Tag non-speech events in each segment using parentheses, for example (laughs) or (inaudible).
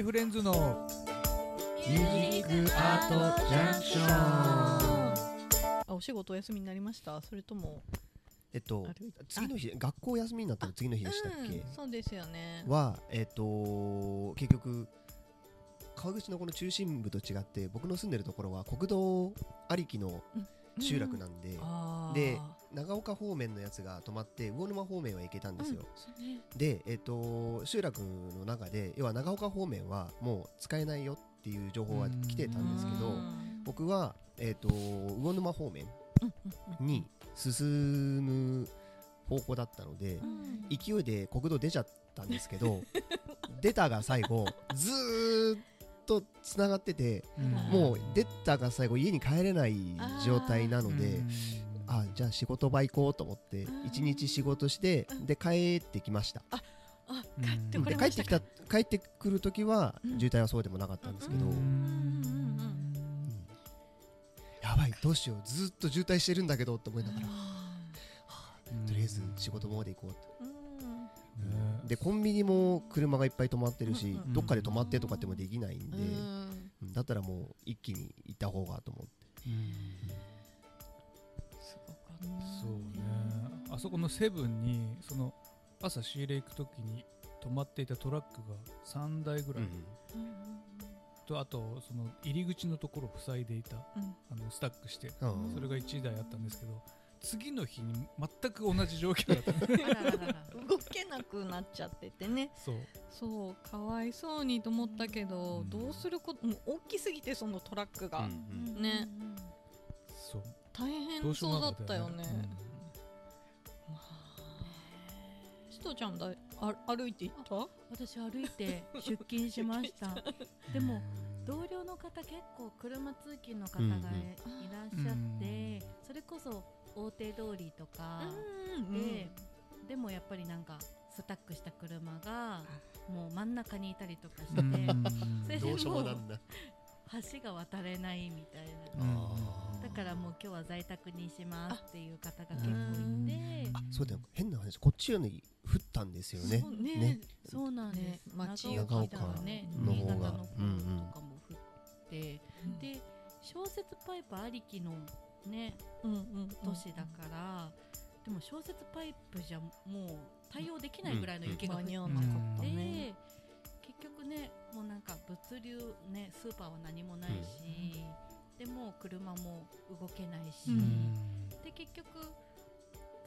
K フレンズのミュージックアートジャンクションあお仕事お休みになりました？それともえっと次の日学校休みになったの次の日でしたっけ、うん、そうですよね。はえっと結局川口のこの中心部と違って僕の住んでるところは国道ありきの集落なんで、あー。で長岡方面のやつが止まって魚沼方面は行けたんですよ、そうね。で、えっと集落の中で要は長岡方面はもう使えないよっていう情報は来てたんですけどうん。僕は、えっと魚沼方面に進む方向だったので、うん。勢いで国道出ちゃったんですけど (laughs) 出たが最後ずーっとつながっててもう出たが最後家に帰れない状態なのであじゃあ仕事場行こうと思ってうん。一日仕事してうん。で帰ってきました。あ帰ってこでれました帰ってきた帰ってくる時はうん。渋滞はそうでもなかったんですけど。やばいどうしようずっと渋滞してるんだけどって思いながら。はあとりあえず仕事まで行こうと。うん。でコンビニも車がいっぱい止まってるし、どっかで止まってとかってもできないんで、だったらもう一気に行った方がと思ってそうね。あそこのセブンにその朝仕入れ行く時に止まっていたトラックが3台ぐらい、とあとその入り口のところを塞いでいたうん。あのスタックしてうんそれが1台あったんですけど次の日に全く同じ状況だった。あらららら。(laughs) 動けなくなっちゃっててね。そう。そうかわいそうにと思ったけど、うん。どうすることもう大きすぎてそのトラックが、うん。ね。そう大変そうだったよね。しとちゃんだあ歩いて行った？私歩いて出勤しました。(laughs) でも同僚の方結構車通勤の方がいうんうん。らっしゃって、それこそ大手通りとかで、でもやっぱりなんかスタックした車がもう真ん中にいたりとかして、それでどうしようもだ。橋が渡れないみたいうん。な、からもう今日は在宅にしますっていう方が結うん構いて、あそうだよ。変な話こっちより降ったんですよね。そうね。ね。そうなんです、ね。町長岡長岡とかねの方が。新潟の方とかうんうん。も降って、で小雪パイプありきのねうんうん都市だから、でも小雪パイプじゃもう対応できないぐらいの雪が降って、間に合わなかったね、結局ねもうなんか物流ねスーパーは何もないし、でも車も動けないし、うん。で結局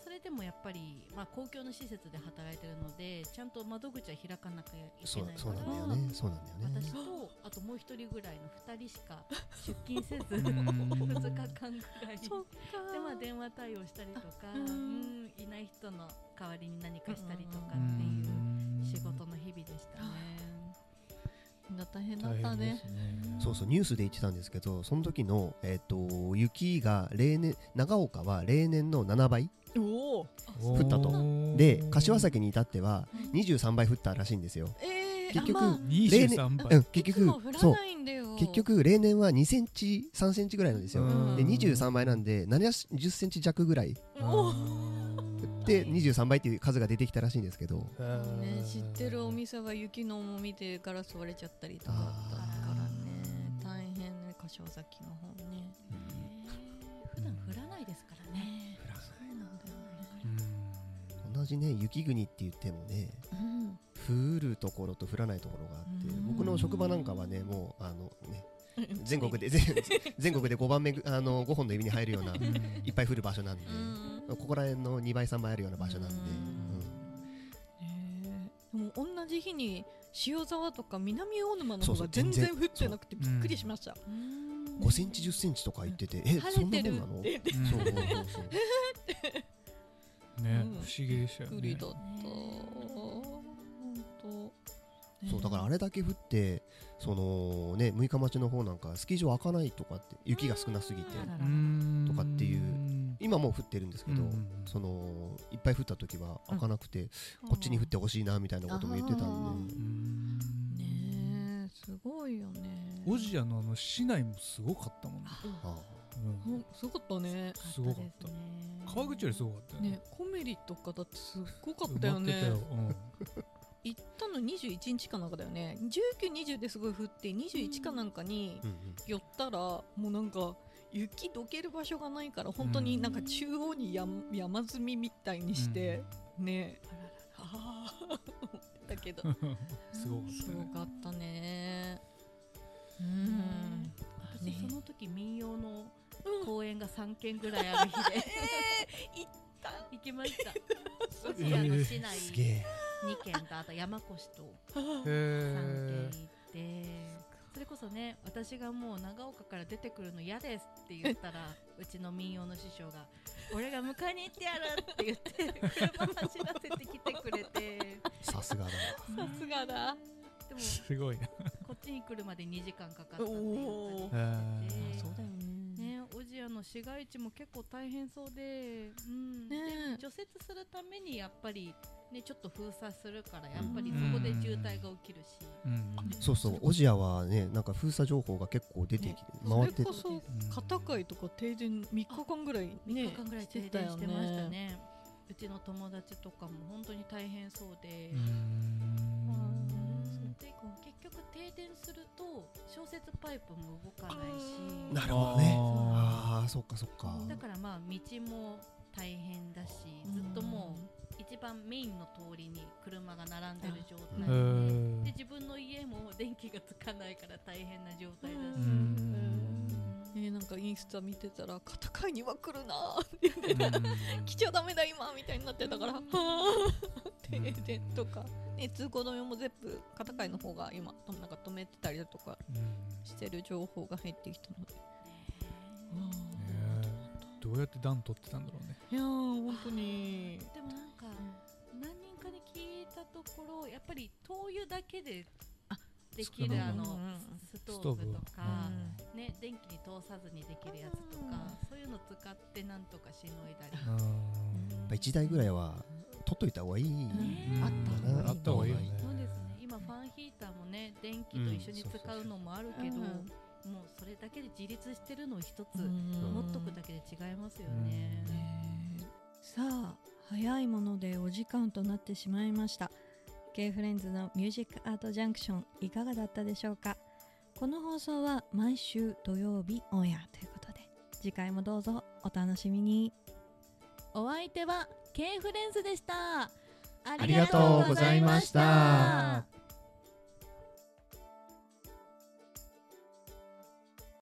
それでもやっぱり、まあ、公共の施設で働いてるのでちゃんと窓口は開かなきゃいそうけないそうなんだよね。そうなんだよね。私とあともう一人ぐらいの2人しか (laughs) 出勤せずん。2日間ぐらい。そっか。でまあ電話対応したりとかあうん。うんいない人の代わりに何かしたりとかってういうん。仕事の日々でしたね。大変だっ大たねね。そうそうニュースで言ってたんですけどその時の、えっと雪が例年長岡は例年の7倍降ったと。で柏崎に至っては23倍降ったらしいんですよ。えー、結局あまあ23倍。うん結局そう降らないんだよ。結局例年は2センチ3センチぐらいなんですよ。うん。で23倍なんで70センチ弱ぐらいおで23倍っていう数が出てきたらしいんですけど。ね、知ってるお店は雪の重みでガラス割れちゃったりとかだったからね。大変ね柏崎の方ね。普段降らないですからね。そうなんだよね同じね雪国って言ってもねうん降るところと降らないところがあってうん。僕の職場なんかはねもうあのね全国で全 (laughs) 全国で5番目ぐあの5本の指に入るようなうん。いっぱい降る場所なんで。うんここら辺の2倍3倍あるような場所なんで。うん。でも同じ日に塩沢とか南大沼の方が全然全降ってなくてびっくりしました。うん。5センチ10センチとか言っててえそんなもんなの？そうそうそうねうん。不思議でしたよね。びっくりだった本当そうだからあれだけ降ってそのね6日町の方なんかスキー場開かないとかって雪が少なすぎてとかっていう今もう降ってるんですけど、うんうんうん。そのいっぱい降った時は開かなくて、こっちに降ってほしいなみたいなことも言ってたんで、うんねえすごいよね。オジアのあの市内もすごかったもんね。あうん。うんすごかったね。すごかった。川口よりすごかったよね。コメリとかだってすっごかったよね。(laughs) 行ったの21日かなんかだよね。1920ですごい降って21かなんかに寄ったらもうなんか雪どける場所がないから本当になんか中央に山山積みみたいにして、ね。ああだけど。(laughs) すごかった。ね。うん。私その時民謡の公演が3軒ぐらいある日で、(laughs) えー、行った。行きました。ロシアの市内。2軒とあと山越と3軒行ってそれこそね私がもう長岡から出てくるの嫌ですって言ったら (laughs) うちの民謡の師匠が「俺が迎えに行ってやる!」って言って車走らせてきてくれて。さすがださすがだ。でもすごいな。こっちに来るまで2時間かかったって言ってそうだよねオジアの市街地も結構大変そうで,、うん。ね、で除雪するためにやっぱりね、ちょっと封鎖するからやっぱりそこで渋滞が起きるし、そうそう。オジアはねなんか封鎖情報が結構出てきて、回ってそれこそ片貝とか停電3日間ぐらいね3日間ぐらい停電してましたね。うちの友達とかも本当に大変そうで。でと消雪パイプも動かないし。なるほどね。ああそっかそっか。だからまあ道も大変だしずっともう一番メインの通りに車が並んでる状態でで自分の家も電気がつかないから大変な状態だし。えー、なんかインスタ見てたら片貝には来るなって言って来ちゃダメだ今みたいになってたから停電とか、ね、通行止めも全部片貝の方が今なんか止めてたりだとかしてる情報が入ってきたので。どうやって暖取ってたんだろうね。いや本当に。でもなんか、何人かに聞いたところやっぱり灯油だけでできるあのストーブとか、ね、電気に通さずにできるやつとか、そういうの使ってなんとかしのいだり、う1台ぐらいは取っといた方がいい、あったあった方がいいそうですね。今ファンヒーターもね電気と一緒に使うのもあるけど、もうそれだけで自立してるのを一つ持っとくだけで違いますよね。さあ早いものでお時間となってしまいました K フレンズのミュージックアートジャンクションいかがだったでしょうか？この放送は毎週土曜日オンエアということで次回もどうぞお楽しみに。お相手は K フレンズでした。ありがとうございました